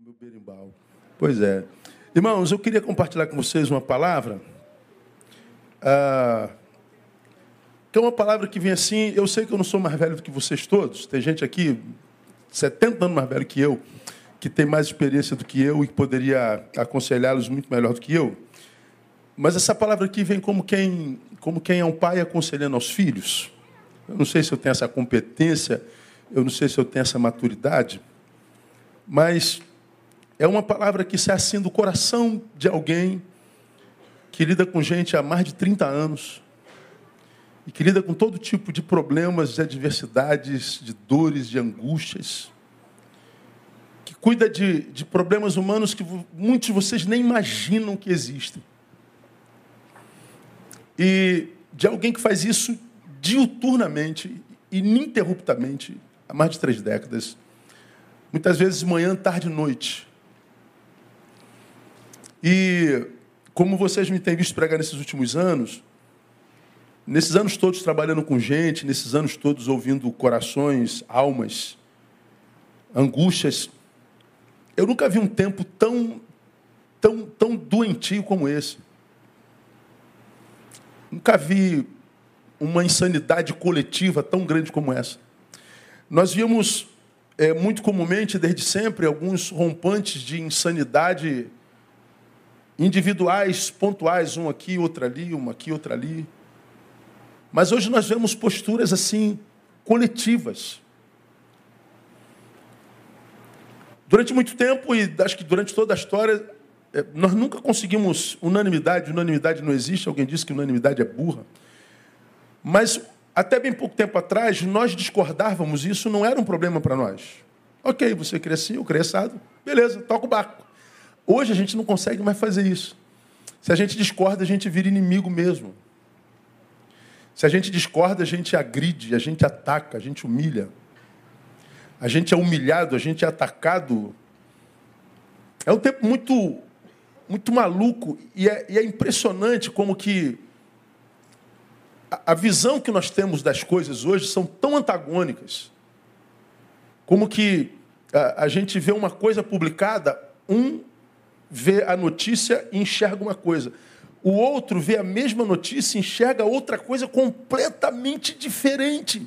Meu berimbau. Pois é. Irmãos, eu queria compartilhar com vocês uma palavra. Ah, que é uma palavra que vem assim. Eu sei que eu não sou mais velho do que vocês todos. Tem gente aqui, 70 anos mais velho que eu, que tem mais experiência do que eu e que poderia aconselhá-los muito melhor do que eu. Mas essa palavra aqui vem como quem, como quem é um pai aconselhando aos filhos. Eu não sei se eu tenho essa competência, eu não sei se eu tenho essa maturidade, mas é uma palavra que sai assim do coração de alguém que lida com gente há mais de 30 anos e que lida com todo tipo de problemas, de adversidades, de dores, de angústias, que cuida de, de problemas humanos que muitos de vocês nem imaginam que existem. E de alguém que faz isso diuturnamente, ininterruptamente, há mais de três décadas. Muitas vezes manhã, tarde e noite. E como vocês me têm visto pregar nesses últimos anos, nesses anos todos trabalhando com gente, nesses anos todos ouvindo corações, almas, angústias, eu nunca vi um tempo tão, tão, tão doentio como esse. Nunca vi uma insanidade coletiva tão grande como essa. Nós vimos é, muito comumente, desde sempre, alguns rompantes de insanidade individuais, pontuais, um aqui, outro ali, uma aqui, outra ali. Mas hoje nós vemos posturas assim coletivas. Durante muito tempo, e acho que durante toda a história, é, nós nunca conseguimos unanimidade. Unanimidade não existe, alguém disse que unanimidade é burra. Mas até bem pouco tempo atrás, nós discordávamos e isso não era um problema para nós. Ok, você crescia, eu cresçado, beleza, toca o barco. Hoje a gente não consegue mais fazer isso. Se a gente discorda, a gente vira inimigo mesmo. Se a gente discorda, a gente agride, a gente ataca, a gente humilha. A gente é humilhado, a gente é atacado. É um tempo muito, muito maluco e é, e é impressionante como que a visão que nós temos das coisas hoje são tão antagônicas. Como que a, a gente vê uma coisa publicada, um vê a notícia e enxerga uma coisa. O outro vê a mesma notícia e enxerga outra coisa completamente diferente.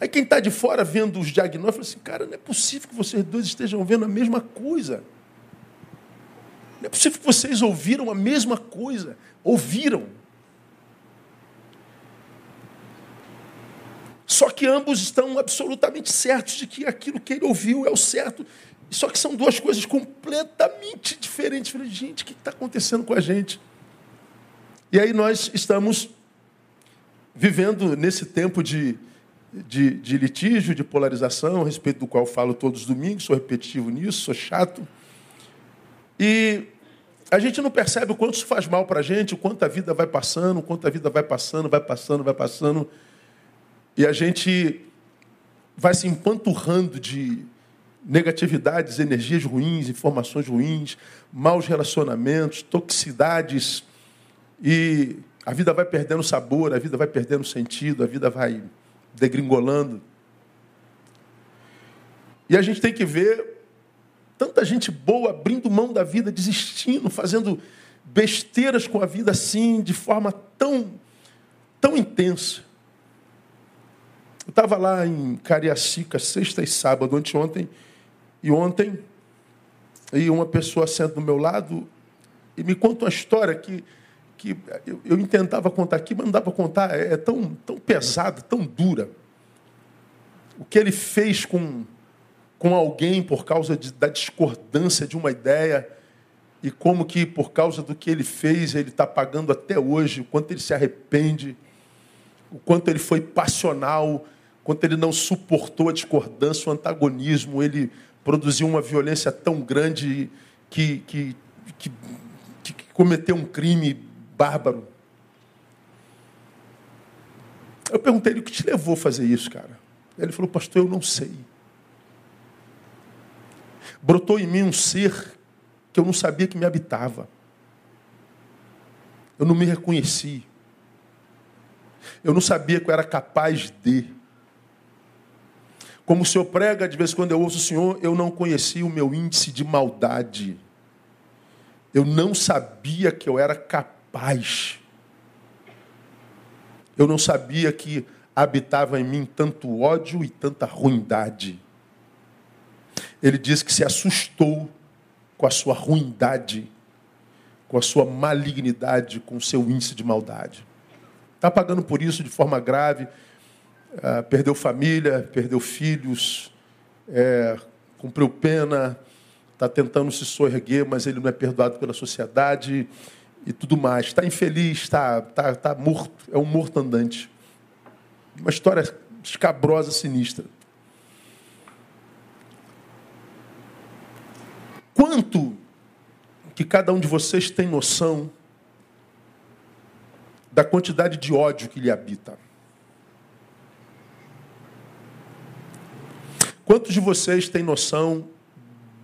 Aí quem está de fora vendo os diagnósticos assim, cara, não é possível que vocês dois estejam vendo a mesma coisa. Não é possível que vocês ouviram a mesma coisa. Ouviram. Só que ambos estão absolutamente certos de que aquilo que ele ouviu é o certo. Só que são duas coisas completamente diferentes. falei, gente, o que está acontecendo com a gente? E aí nós estamos vivendo nesse tempo de, de, de litígio, de polarização, a respeito do qual falo todos os domingos, sou repetitivo nisso, sou chato. E a gente não percebe o quanto isso faz mal para a gente, o quanto a vida vai passando, o quanto a vida vai passando, vai passando, vai passando. E a gente vai se empanturrando de negatividades, energias ruins, informações ruins, maus relacionamentos, toxicidades. E a vida vai perdendo sabor, a vida vai perdendo sentido, a vida vai degringolando. E a gente tem que ver Tanta gente boa abrindo mão da vida, desistindo, fazendo besteiras com a vida assim, de forma tão, tão intensa. Eu estava lá em Cariacica, sexta e sábado, anteontem, e ontem, e uma pessoa senta do meu lado e me conta uma história que, que eu, eu tentava contar aqui, mas não dá para contar, é, é tão, tão pesada, tão dura. O que ele fez com com alguém por causa de, da discordância de uma ideia e como que por causa do que ele fez ele está pagando até hoje, o quanto ele se arrepende, o quanto ele foi passional, o quanto ele não suportou a discordância, o antagonismo, ele produziu uma violência tão grande que, que, que, que cometeu um crime bárbaro. Eu perguntei ele o que te levou a fazer isso, cara. Ele falou, pastor, eu não sei brotou em mim um ser que eu não sabia que me habitava. Eu não me reconheci. Eu não sabia que eu era capaz de. Como o senhor prega, de vez em quando eu ouço o senhor, eu não conhecia o meu índice de maldade. Eu não sabia que eu era capaz. Eu não sabia que habitava em mim tanto ódio e tanta ruindade. Ele diz que se assustou com a sua ruindade, com a sua malignidade, com o seu índice de maldade. Está pagando por isso de forma grave, uh, perdeu família, perdeu filhos, é, cumpriu pena, está tentando se soerguer, mas ele não é perdoado pela sociedade e tudo mais. Está infeliz, está tá, tá morto, é um morto andante. Uma história escabrosa, sinistra. Quanto que cada um de vocês tem noção da quantidade de ódio que lhe habita? Quantos de vocês têm noção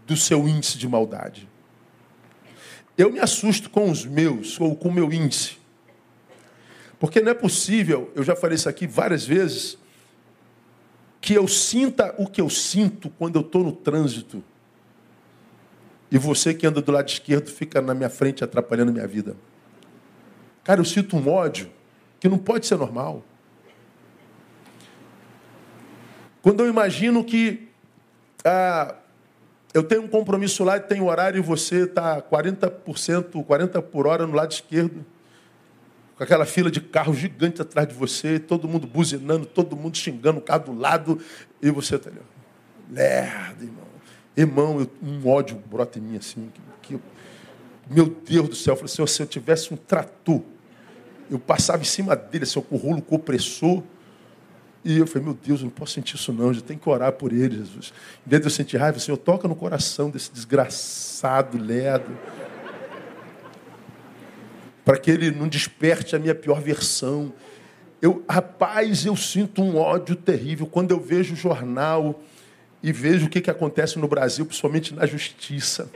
do seu índice de maldade? Eu me assusto com os meus, ou com o meu índice. Porque não é possível, eu já falei isso aqui várias vezes, que eu sinta o que eu sinto quando eu estou no trânsito. E você que anda do lado esquerdo fica na minha frente atrapalhando minha vida. Cara, eu sinto um ódio que não pode ser normal. Quando eu imagino que ah, eu tenho um compromisso lá e tenho horário e você está 40%, 40 por hora no lado esquerdo, com aquela fila de carro gigante atrás de você, todo mundo buzinando, todo mundo xingando o carro do lado, e você está ali. Lerdo, irmão. Irmão, eu, um ódio brota em mim assim. Que, que, meu Deus do céu, eu falei assim, se eu tivesse um trator, eu passava em cima dele, assim, com o rolo compressor, e eu falei, meu Deus, eu não posso sentir isso não, já tem que orar por ele, Jesus. Em vez de eu sentir raiva, Senhor, toca no coração desse desgraçado, lerdo. Para que ele não desperte a minha pior versão. Eu, rapaz, eu sinto um ódio terrível quando eu vejo o jornal e vejo o que, que acontece no Brasil, principalmente na justiça.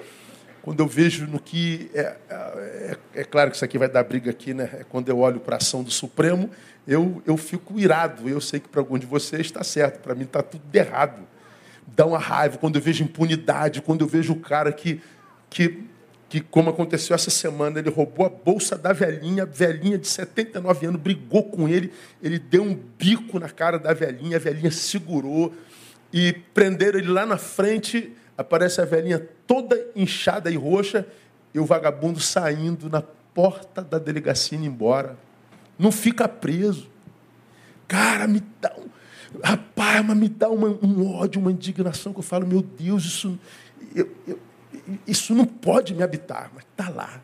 Quando eu vejo no que. É, é, é claro que isso aqui vai dar briga aqui, né? É quando eu olho para a ação do Supremo, eu, eu fico irado. Eu sei que para algum de vocês está certo, para mim está tudo errado. Dá uma raiva quando eu vejo impunidade, quando eu vejo o cara que, que, que, como aconteceu essa semana, ele roubou a bolsa da velhinha, a velhinha de 79 anos, brigou com ele, ele deu um bico na cara da velhinha, a velhinha segurou e prenderam ele lá na frente. Aparece a velhinha toda inchada e roxa e o vagabundo saindo na porta da delegacia indo embora. Não fica preso. Cara, me dá um. Rapaz, mas me dá uma, um ódio, uma indignação que eu falo, meu Deus, isso, eu, eu, isso não pode me habitar, mas está lá.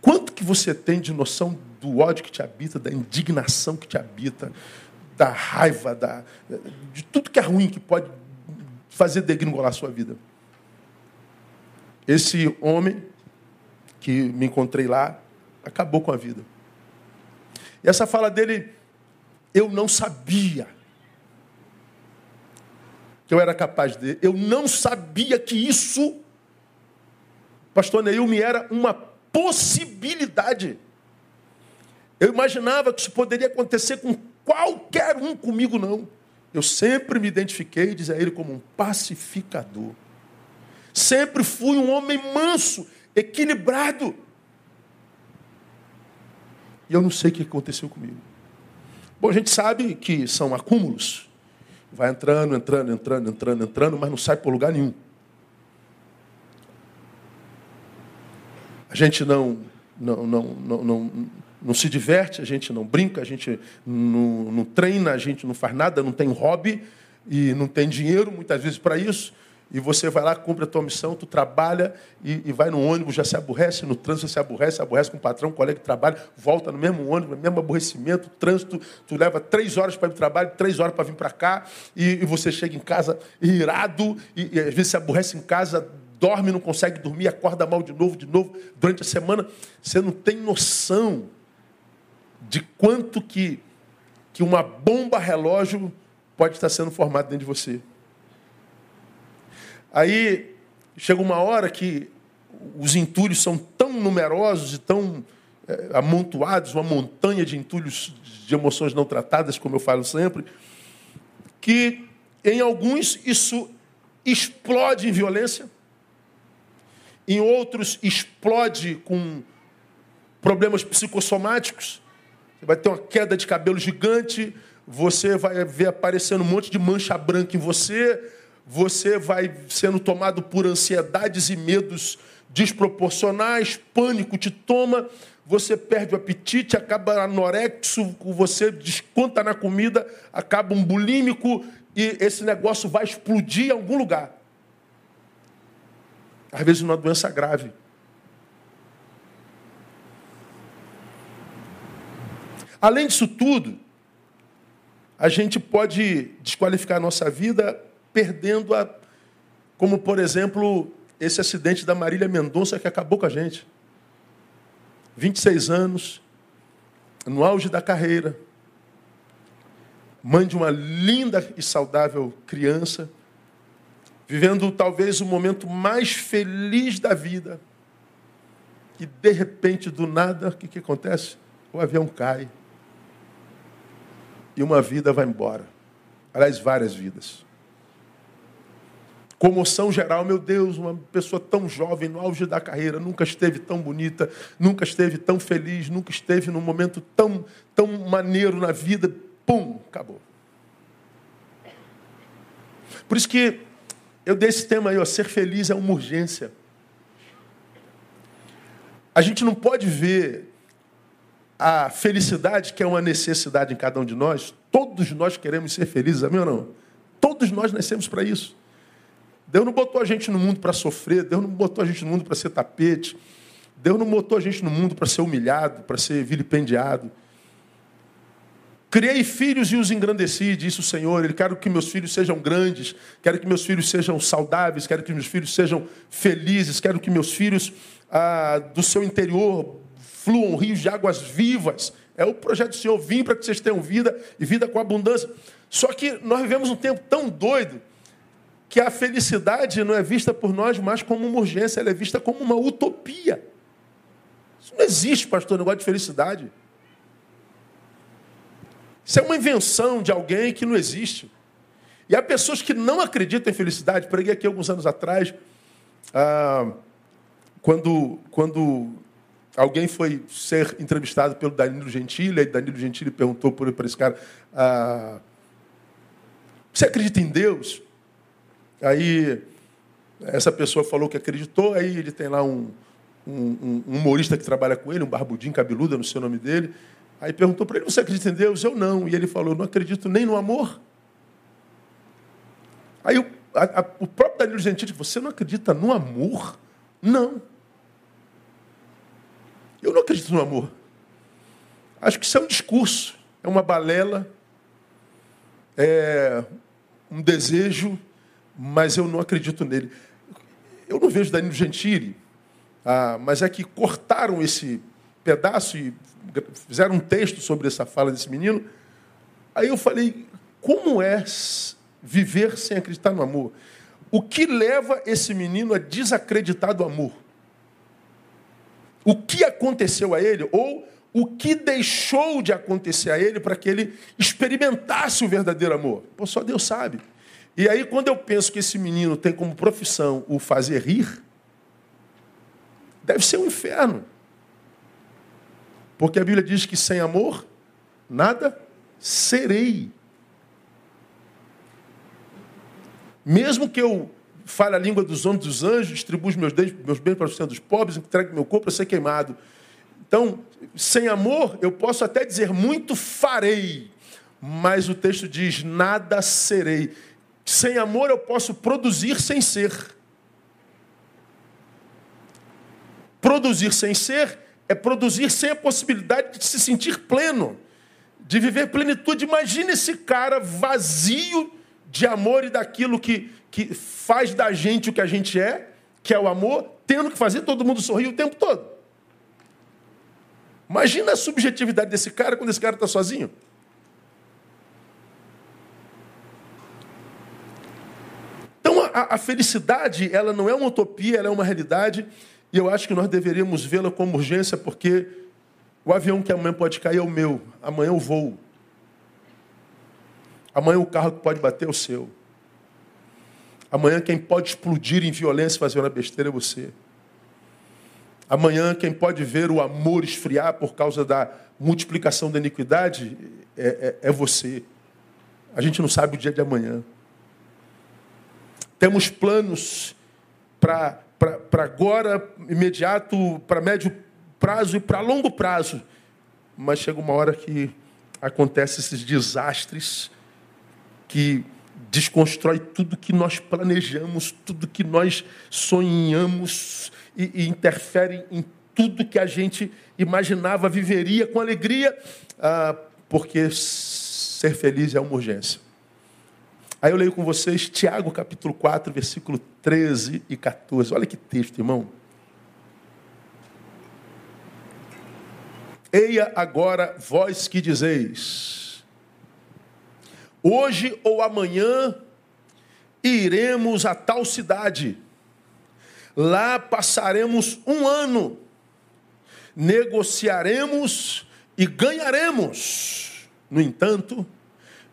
Quanto que você tem de noção do ódio que te habita, da indignação que te habita, da raiva, da, de tudo que é ruim que pode fazer degringolar a sua vida. Esse homem que me encontrei lá acabou com a vida. E essa fala dele, eu não sabia que eu era capaz de. Eu não sabia que isso, pastor Neil, me era uma possibilidade. Eu imaginava que isso poderia acontecer com qualquer um, comigo não. Eu sempre me identifiquei, diz a ele, como um pacificador. Sempre fui um homem manso, equilibrado. E eu não sei o que aconteceu comigo. Bom, a gente sabe que são acúmulos. Vai entrando, entrando, entrando, entrando, entrando, mas não sai por lugar nenhum. A gente não, não, não, não, não não se diverte, a gente não brinca, a gente não, não treina, a gente não faz nada, não tem hobby e não tem dinheiro muitas vezes para isso. E você vai lá, cumpre a tua missão, tu trabalha e, e, vai no ônibus, já se aborrece, no trânsito se aborrece, aborrece com o patrão, com o colega de trabalho, volta no mesmo ônibus, no mesmo aborrecimento, trânsito, tu leva três horas para ir para o trabalho, três horas para vir para cá, e, e, você chega em casa irado, e, e às vezes se aborrece em casa, dorme, não consegue dormir, acorda mal de novo, de novo, durante a semana. Você não tem noção de quanto que, que uma bomba relógio pode estar sendo formada dentro de você. Aí chega uma hora que os entulhos são tão numerosos e tão é, amontoados, uma montanha de entulhos de emoções não tratadas, como eu falo sempre, que em alguns isso explode em violência, em outros explode com problemas psicossomáticos. Você vai ter uma queda de cabelo gigante, você vai ver aparecendo um monte de mancha branca em você, você vai sendo tomado por ansiedades e medos desproporcionais, pânico te toma, você perde o apetite, acaba anorexo, você desconta na comida, acaba um bulímico e esse negócio vai explodir em algum lugar. Às vezes uma doença grave. Além disso tudo, a gente pode desqualificar a nossa vida perdendo-a, como por exemplo, esse acidente da Marília Mendonça que acabou com a gente. 26 anos, no auge da carreira, mãe de uma linda e saudável criança, vivendo talvez o momento mais feliz da vida. E de repente, do nada, o que, que acontece? O avião cai. E uma vida vai embora. Aliás, várias vidas. Comoção geral, meu Deus, uma pessoa tão jovem, no auge da carreira, nunca esteve tão bonita, nunca esteve tão feliz, nunca esteve num momento tão, tão maneiro na vida. Pum, acabou. Por isso que eu dei esse tema aí, ó, ser feliz é uma urgência. A gente não pode ver a felicidade, que é uma necessidade em cada um de nós. Todos nós queremos ser felizes, amém ou não? Todos nós nascemos para isso. Deus não botou a gente no mundo para sofrer, Deus não botou a gente no mundo para ser tapete, Deus não botou a gente no mundo para ser humilhado, para ser vilipendiado. Criei filhos e os engrandeci, disse o Senhor. Ele quero que meus filhos sejam grandes, quero que meus filhos sejam saudáveis, quero que meus filhos sejam felizes, quero que meus filhos ah, do seu interior fluam rios de águas vivas. É o projeto do Senhor. Vim para que vocês tenham vida e vida com abundância. Só que nós vivemos um tempo tão doido que a felicidade não é vista por nós mais como uma urgência, ela é vista como uma utopia. Isso não existe, pastor, negócio de felicidade. Isso é uma invenção de alguém que não existe. E há pessoas que não acreditam em felicidade. Preguei aqui alguns anos atrás, ah, quando, quando alguém foi ser entrevistado pelo Danilo Gentili, e Danilo Gentili perguntou para esse cara: ah, Você acredita em Deus? Aí essa pessoa falou que acreditou, aí ele tem lá um, um, um humorista que trabalha com ele, um barbudinho cabeludo, não sei o nome dele. Aí perguntou para ele: Você acredita em Deus? Eu não. E ele falou: Não acredito nem no amor. Aí o, a, a, o próprio Danilo Gentili Você não acredita no amor? Não. Eu não acredito no amor. Acho que isso é um discurso, é uma balela, é um desejo, mas eu não acredito nele. Eu não vejo Danilo Gentili, ah, mas é que cortaram esse pedaço e fizeram um texto sobre essa fala desse menino. Aí eu falei, como é viver sem acreditar no amor? O que leva esse menino a desacreditar do amor? O que aconteceu a ele ou o que deixou de acontecer a ele para que ele experimentasse o verdadeiro amor? Pô, só Deus sabe. E aí, quando eu penso que esse menino tem como profissão o fazer rir, deve ser um inferno. Porque a Bíblia diz que sem amor, nada serei. Mesmo que eu fale a língua dos homens dos anjos, distribua os meus meus bens para o centro dos pobres, entregue meu corpo para ser queimado. Então, sem amor, eu posso até dizer muito farei, mas o texto diz nada serei. Sem amor, eu posso produzir sem ser. Produzir sem ser é produzir sem a possibilidade de se sentir pleno, de viver plenitude. Imagina esse cara vazio de amor e daquilo que, que faz da gente o que a gente é, que é o amor, tendo que fazer todo mundo sorrir o tempo todo. Imagina a subjetividade desse cara quando esse cara está sozinho. Então a, a felicidade, ela não é uma utopia, ela é uma realidade. E eu acho que nós deveríamos vê-la como urgência, porque O avião que amanhã pode cair é o meu. Amanhã eu vou. Amanhã o carro que pode bater é o seu. Amanhã quem pode explodir em violência fazer uma besteira é você. Amanhã quem pode ver o amor esfriar por causa da multiplicação da iniquidade é, é, é você. A gente não sabe o dia de amanhã. Temos planos para agora, imediato, para médio prazo e para longo prazo. Mas chega uma hora que acontecem esses desastres que desconstrói tudo que nós planejamos, tudo que nós sonhamos e, e interfere em tudo que a gente imaginava viveria com alegria, ah, porque ser feliz é uma urgência. Aí eu leio com vocês Tiago capítulo 4, versículo 13 e 14. Olha que texto, irmão. Eia agora vós que dizeis: Hoje ou amanhã iremos a tal cidade. Lá passaremos um ano, negociaremos e ganharemos. No entanto,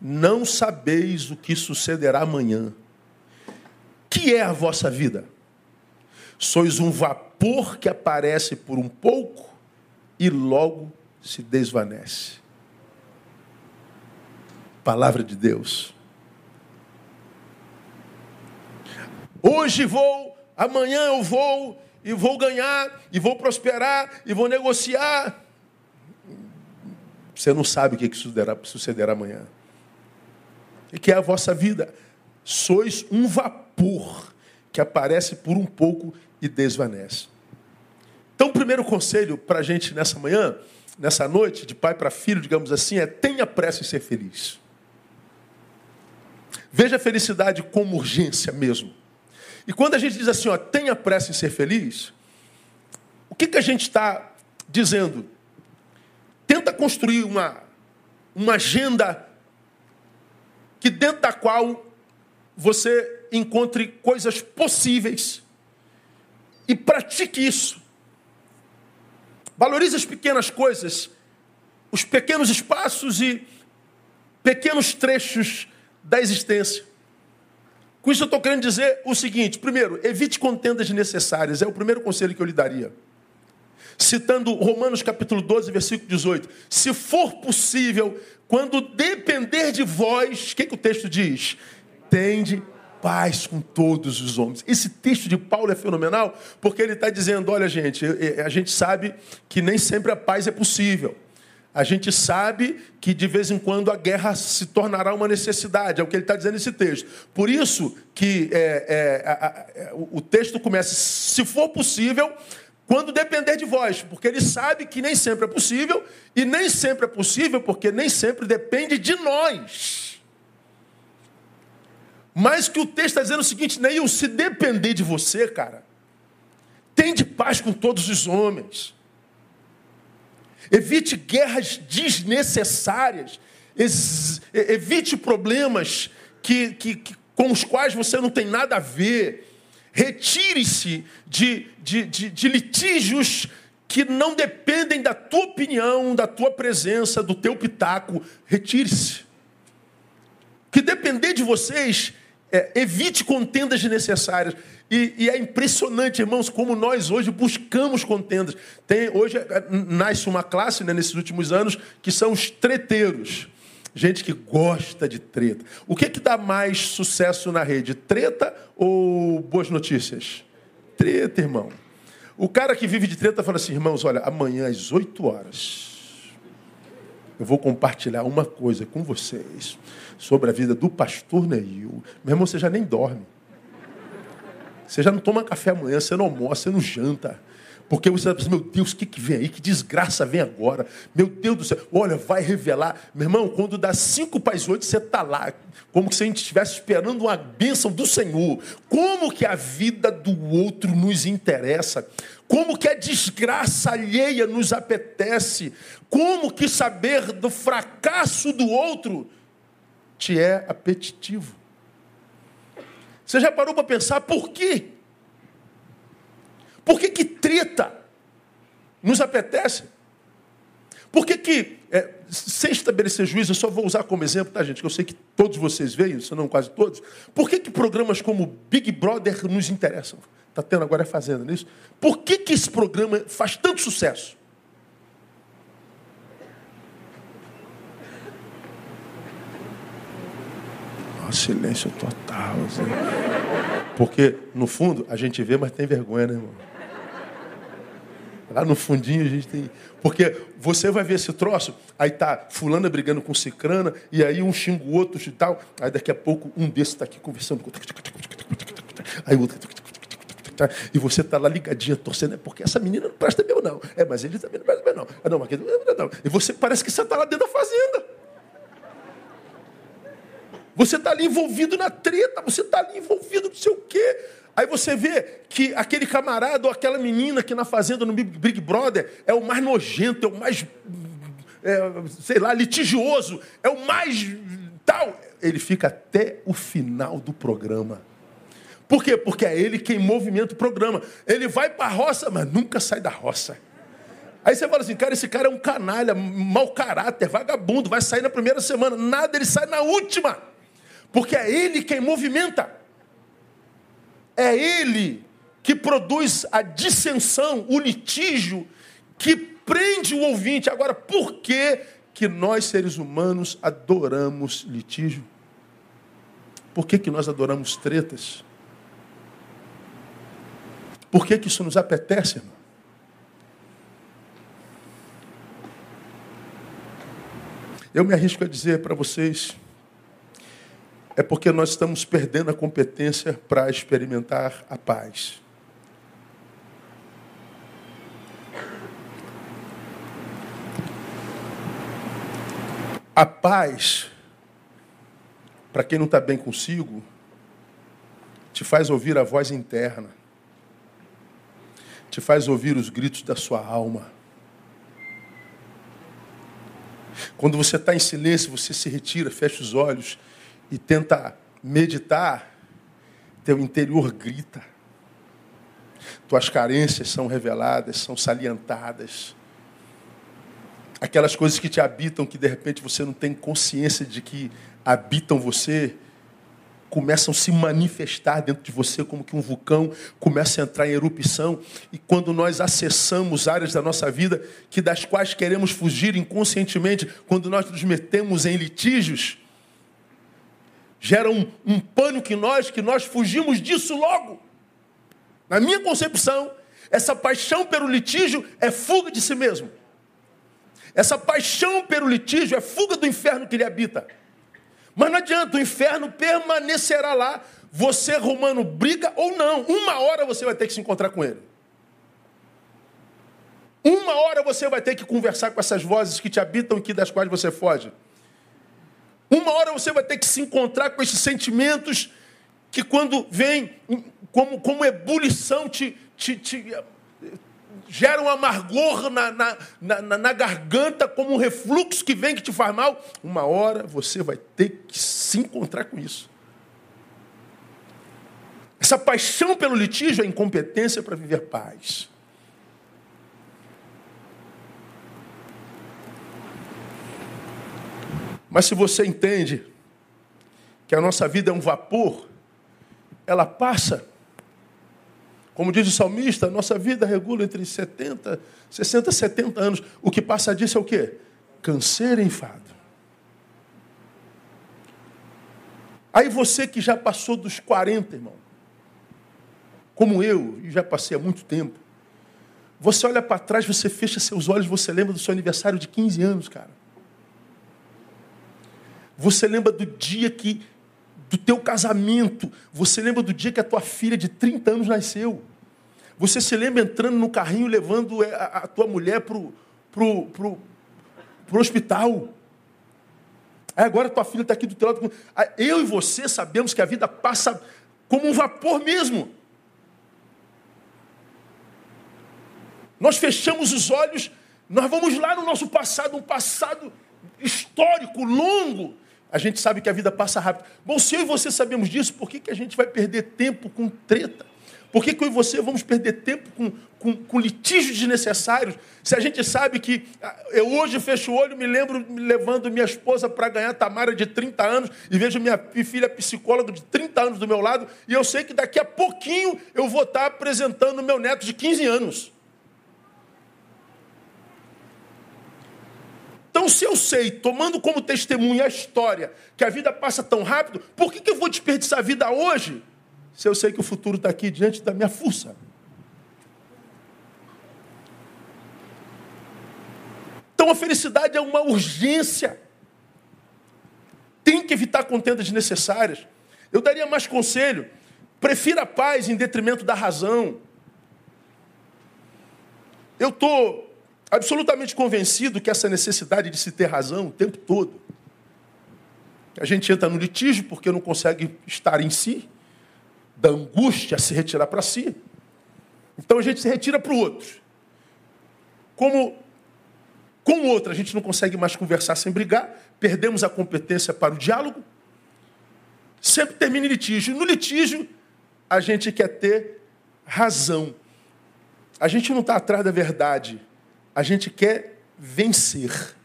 não sabeis o que sucederá amanhã. Que é a vossa vida? Sois um vapor que aparece por um pouco e logo se desvanece. Palavra de Deus. Hoje vou, amanhã eu vou, e vou ganhar, e vou prosperar, e vou negociar. Você não sabe o que sucederá, sucederá amanhã. E que é a vossa vida. Sois um vapor que aparece por um pouco e desvanece. Então, o primeiro conselho para a gente nessa manhã, nessa noite, de pai para filho, digamos assim, é tenha pressa em ser feliz. Veja a felicidade como urgência mesmo. E quando a gente diz assim, ó, tenha pressa em ser feliz, o que, que a gente está dizendo? Tenta construir uma, uma agenda que dentro da qual você encontre coisas possíveis e pratique isso. Valorize as pequenas coisas, os pequenos espaços e pequenos trechos da existência. Com isso eu estou querendo dizer o seguinte: primeiro, evite contendas desnecessárias, é o primeiro conselho que eu lhe daria. Citando Romanos capítulo 12, versículo 18: Se for possível, quando depender de vós, o que, que o texto diz? Tende paz com todos os homens. Esse texto de Paulo é fenomenal porque ele está dizendo: olha, gente, a gente sabe que nem sempre a paz é possível. A gente sabe que de vez em quando a guerra se tornará uma necessidade, é o que ele está dizendo nesse texto. Por isso que é, é, a, a, o texto começa, se for possível, quando depender de vós, porque ele sabe que nem sempre é possível, e nem sempre é possível porque nem sempre depende de nós. Mas que o texto está dizendo o seguinte, Neil, se depender de você, cara, tem de paz com todos os homens. Evite guerras desnecessárias. Evite problemas que, que, que, com os quais você não tem nada a ver. Retire-se de, de, de, de litígios que não dependem da tua opinião, da tua presença, do teu pitaco. Retire-se. Que depender de vocês é, evite contendas desnecessárias. E, e, é impressionante, irmãos, como nós hoje buscamos contendas. Tem, hoje é, nasce uma classe né, nesses últimos anos que são os treteiros. Gente que gosta de treta. O que, que dá mais sucesso na rede? Treta ou boas notícias? Treta, irmão. O cara que vive de treta fala assim, irmãos, olha, amanhã às 8 horas eu vou compartilhar uma coisa com vocês sobre a vida do pastor Neil. Meu irmão, você já nem dorme. Você já não toma café amanhã, você não almoça, você não janta. Porque você pensa, meu Deus, o que, que vem aí? Que desgraça vem agora? Meu Deus do céu, olha, vai revelar. Meu irmão, quando dá cinco para as oito, você está lá, como se a gente estivesse esperando uma bênção do Senhor. Como que a vida do outro nos interessa? Como que a desgraça alheia nos apetece? Como que saber do fracasso do outro te é apetitivo. Você já parou para pensar por quê? Por que, que treta nos apetece? Por que, que é, sem estabelecer juízo, eu só vou usar como exemplo, tá, gente? Que eu sei que todos vocês veem, se não quase todos. Por que, que programas como Big Brother nos interessam? Está tendo agora a Fazenda nisso? Por que, que esse programa faz tanto sucesso? Oh, silêncio total. Assim. Porque, no fundo, a gente vê, mas tem vergonha, né, irmão? Lá no fundinho a gente tem. Porque você vai ver esse troço, aí tá fulana brigando com cicrana, e aí um xinga o outro e tal. Aí daqui a pouco um desses está aqui conversando com Aí o outro. E você está lá ligadinha, torcendo, é porque essa menina não presta bem, não. É, mas ele também não presta bem, não. Ah, não, mas não. E você parece que você está lá dentro da fazenda. Você está ali envolvido na treta, você está ali envolvido não sei o quê. Aí você vê que aquele camarada ou aquela menina que na fazenda, no Big Brother, é o mais nojento, é o mais, é, sei lá, litigioso, é o mais tal. Ele fica até o final do programa. Por quê? Porque é ele quem movimenta o programa. Ele vai para a roça, mas nunca sai da roça. Aí você fala assim, cara, esse cara é um canalha, mau caráter, vagabundo, vai sair na primeira semana. Nada, ele sai na última. Porque é ele quem movimenta. É ele que produz a dissensão, o litígio, que prende o ouvinte. Agora, por que, que nós, seres humanos, adoramos litígio? Por que, que nós adoramos tretas? Por que, que isso nos apetece, irmão? Eu me arrisco a dizer para vocês é porque nós estamos perdendo a competência para experimentar a paz. A paz, para quem não está bem consigo, te faz ouvir a voz interna, te faz ouvir os gritos da sua alma. Quando você está em silêncio, você se retira, fecha os olhos e tenta meditar, teu interior grita. Tuas carências são reveladas, são salientadas. Aquelas coisas que te habitam, que de repente você não tem consciência de que habitam você, começam a se manifestar dentro de você como que um vulcão começa a entrar em erupção. E quando nós acessamos áreas da nossa vida que das quais queremos fugir inconscientemente, quando nós nos metemos em litígios, gera um, um pânico em nós que nós fugimos disso logo. Na minha concepção, essa paixão pelo litígio é fuga de si mesmo. Essa paixão pelo litígio é fuga do inferno que ele habita. Mas não adianta, o inferno permanecerá lá, você romano briga ou não. Uma hora você vai ter que se encontrar com ele. Uma hora você vai ter que conversar com essas vozes que te habitam e das quais você foge. Uma hora você vai ter que se encontrar com esses sentimentos que, quando vem como, como ebulição, te, te, te gera um amargor na, na, na, na, garganta, como um refluxo que vem que te faz mal. Uma hora você vai ter que se encontrar com isso. Essa paixão pelo litígio é incompetência para viver paz. Mas se você entende que a nossa vida é um vapor, ela passa. Como diz o salmista, nossa vida regula entre 70, 60 e 70 anos. O que passa disso é o quê? Canseiro e enfado. Aí você que já passou dos 40, irmão, como eu, e já passei há muito tempo, você olha para trás, você fecha seus olhos, você lembra do seu aniversário de 15 anos, cara. Você lembra do dia que do teu casamento, você lembra do dia que a tua filha de 30 anos nasceu. Você se lembra entrando no carrinho levando é, a, a tua mulher para o pro, pro, pro hospital. Aí agora tua filha está aqui do teu lado. Eu e você sabemos que a vida passa como um vapor mesmo. Nós fechamos os olhos, nós vamos lá no nosso passado, um passado histórico, longo, a gente sabe que a vida passa rápido. Bom, se eu e você sabemos disso, por que, que a gente vai perder tempo com treta? Por que, que eu e você vamos perder tempo com, com, com, litígios desnecessários, se a gente sabe que ah, eu hoje fecho o olho, me lembro me levando minha esposa para ganhar Tamara de 30 anos e vejo minha filha psicóloga de 30 anos do meu lado, e eu sei que daqui a pouquinho eu vou estar apresentando meu neto de 15 anos. Então, se eu sei, tomando como testemunha a história, que a vida passa tão rápido, por que, que eu vou desperdiçar a vida hoje, se eu sei que o futuro está aqui diante da minha força? Então, a felicidade é uma urgência. Tem que evitar contendas desnecessárias. Eu daria mais conselho: prefira a paz em detrimento da razão. Eu estou absolutamente convencido que essa necessidade de se ter razão o tempo todo. A gente entra no litígio porque não consegue estar em si, da angústia se retirar para si. Então a gente se retira para o outro. Como com o outro a gente não consegue mais conversar sem brigar, perdemos a competência para o diálogo, sempre termina em litígio. No litígio, a gente quer ter razão. A gente não está atrás da verdade, a gente quer vencer.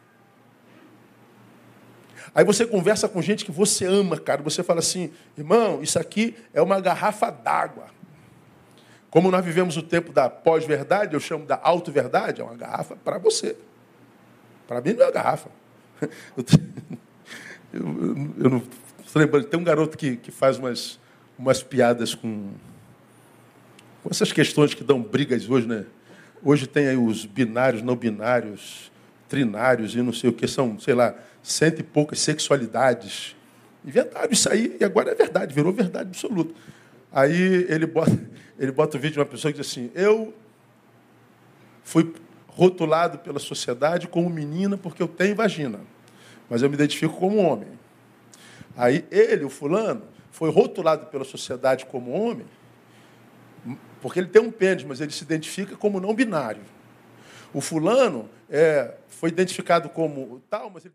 Aí você conversa com gente que você ama, cara. Você fala assim, irmão, isso aqui é uma garrafa d'água. Como nós vivemos o tempo da pós-verdade, eu chamo da auto-verdade, é uma garrafa para você. Para mim não é uma garrafa. Eu, eu, eu não estou lembrando, tem um garoto que, que faz umas, umas piadas com, com essas questões que dão brigas hoje, né? Hoje tem aí os binários, não binários, trinários e não sei o que, são, sei lá, cento e poucas sexualidades. Inventaram isso aí e agora é verdade, virou verdade absoluta. Aí ele bota, ele bota o vídeo de uma pessoa que diz assim: Eu fui rotulado pela sociedade como menina porque eu tenho vagina, mas eu me identifico como homem. Aí ele, o fulano, foi rotulado pela sociedade como homem porque ele tem um pênis, mas ele se identifica como não binário. O fulano é, foi identificado como tal, mas ele